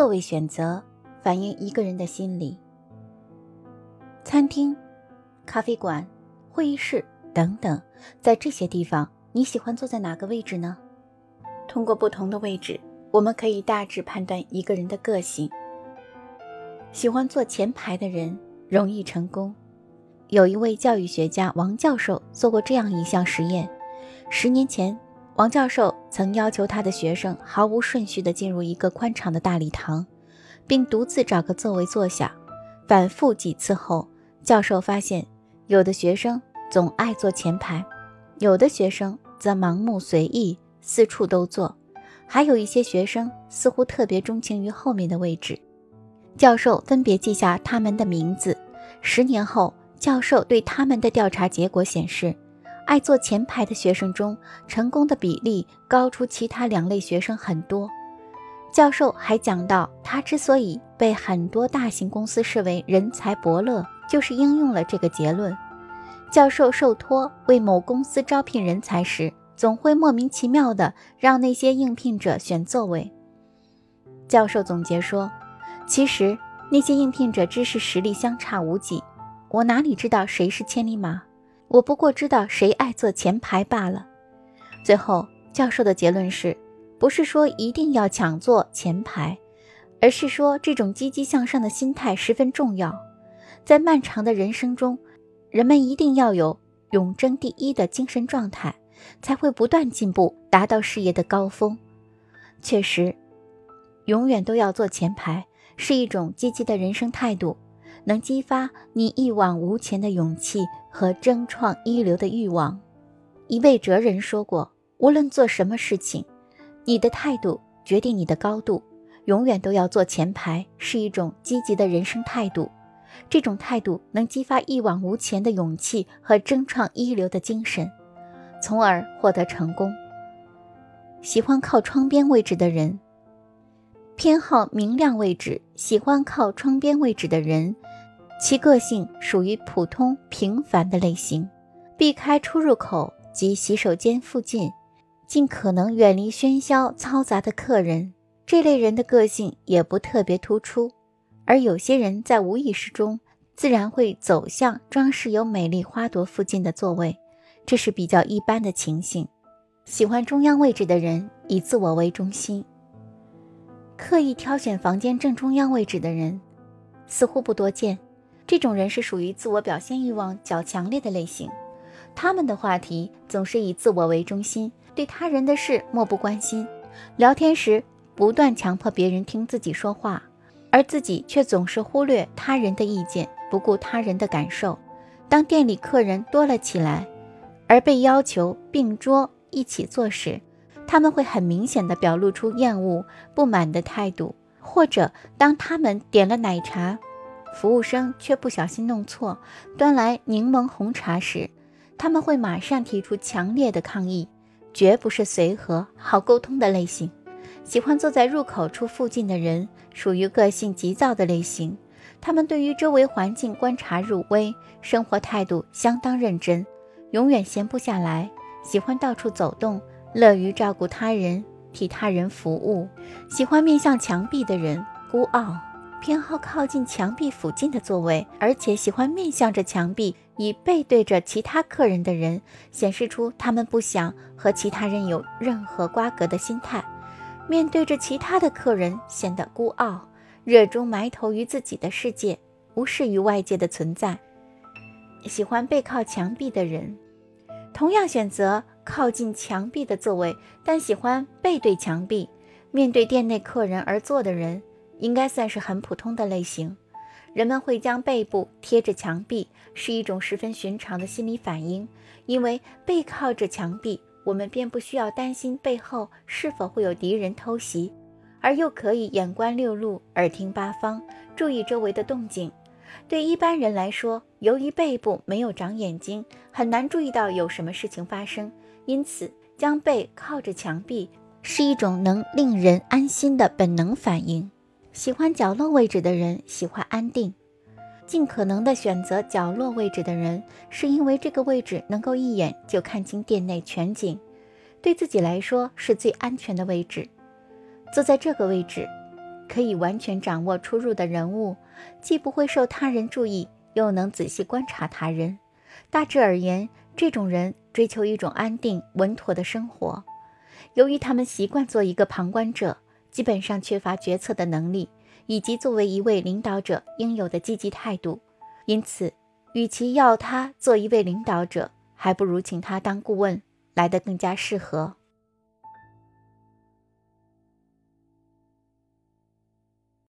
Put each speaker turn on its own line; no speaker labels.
座位选择反映一个人的心理。餐厅、咖啡馆、会议室等等，在这些地方，你喜欢坐在哪个位置呢？通过不同的位置，我们可以大致判断一个人的个性。喜欢坐前排的人容易成功。有一位教育学家王教授做过这样一项实验：十年前，王教授曾要求他的学生毫无顺序地进入一个宽敞的大礼堂，并独自找个座位坐下。反复几次后，教授发现，有的学生总爱坐前排，有的学生则盲目随意。四处都坐，还有一些学生似乎特别钟情于后面的位置。教授分别记下他们的名字。十年后，教授对他们的调查结果显示，爱坐前排的学生中，成功的比例高出其他两类学生很多。教授还讲到，他之所以被很多大型公司视为人才伯乐，就是应用了这个结论。教授受托为某公司招聘人才时。总会莫名其妙地让那些应聘者选座位。教授总结说：“其实那些应聘者知识实力相差无几，我哪里知道谁是千里马？我不过知道谁爱坐前排罢了。”最后，教授的结论是：不是说一定要抢坐前排，而是说这种积极向上的心态十分重要。在漫长的人生中，人们一定要有永争第一的精神状态。才会不断进步，达到事业的高峰。确实，永远都要坐前排，是一种积极的人生态度，能激发你一往无前的勇气和争创一流的欲望。一位哲人说过：“无论做什么事情，你的态度决定你的高度。永远都要坐前排，是一种积极的人生态度。这种态度能激发一往无前的勇气和争创一流的精神。”从而获得成功。喜欢靠窗边位置的人，偏好明亮位置。喜欢靠窗边位置的人，其个性属于普通平凡的类型，避开出入口及洗手间附近，尽可能远离喧嚣嘈杂的客人。这类人的个性也不特别突出，而有些人在无意识中自然会走向装饰有美丽花朵附近的座位。这是比较一般的情形。喜欢中央位置的人以自我为中心，刻意挑选房间正中央位置的人似乎不多见。这种人是属于自我表现欲望较强烈的类型，他们的话题总是以自我为中心，对他人的事漠不关心。聊天时不断强迫别人听自己说话，而自己却总是忽略他人的意见，不顾他人的感受。当店里客人多了起来。而被要求并桌一起坐时，他们会很明显地表露出厌恶、不满的态度；或者当他们点了奶茶，服务生却不小心弄错，端来柠檬红茶时，他们会马上提出强烈的抗议，绝不是随和、好沟通的类型。喜欢坐在入口处附近的人，属于个性急躁的类型，他们对于周围环境观察入微，生活态度相当认真。永远闲不下来，喜欢到处走动，乐于照顾他人，替他人服务。喜欢面向墙壁的人，孤傲，偏好靠近墙壁附近的座位，而且喜欢面向着墙壁，以背对着其他客人的人，显示出他们不想和其他人有任何瓜葛的心态。面对着其他的客人，显得孤傲，热衷埋头于自己的世界，无视于外界的存在。喜欢背靠墙壁的人，同样选择靠近墙壁的座位，但喜欢背对墙壁、面对店内客人而坐的人，应该算是很普通的类型。人们会将背部贴着墙壁，是一种十分寻常的心理反应，因为背靠着墙壁，我们便不需要担心背后是否会有敌人偷袭，而又可以眼观六路，耳听八方，注意周围的动静。对一般人来说，由于背部没有长眼睛，很难注意到有什么事情发生，因此将背靠着墙壁是一种能令人安心的本能反应。喜欢角落位置的人喜欢安定，尽可能的选择角落位置的人，是因为这个位置能够一眼就看清店内全景，对自己来说是最安全的位置。坐在这个位置。可以完全掌握出入的人物，既不会受他人注意，又能仔细观察他人。大致而言，这种人追求一种安定稳妥的生活。由于他们习惯做一个旁观者，基本上缺乏决策的能力，以及作为一位领导者应有的积极态度，因此，与其要他做一位领导者，还不如请他当顾问来得更加适合。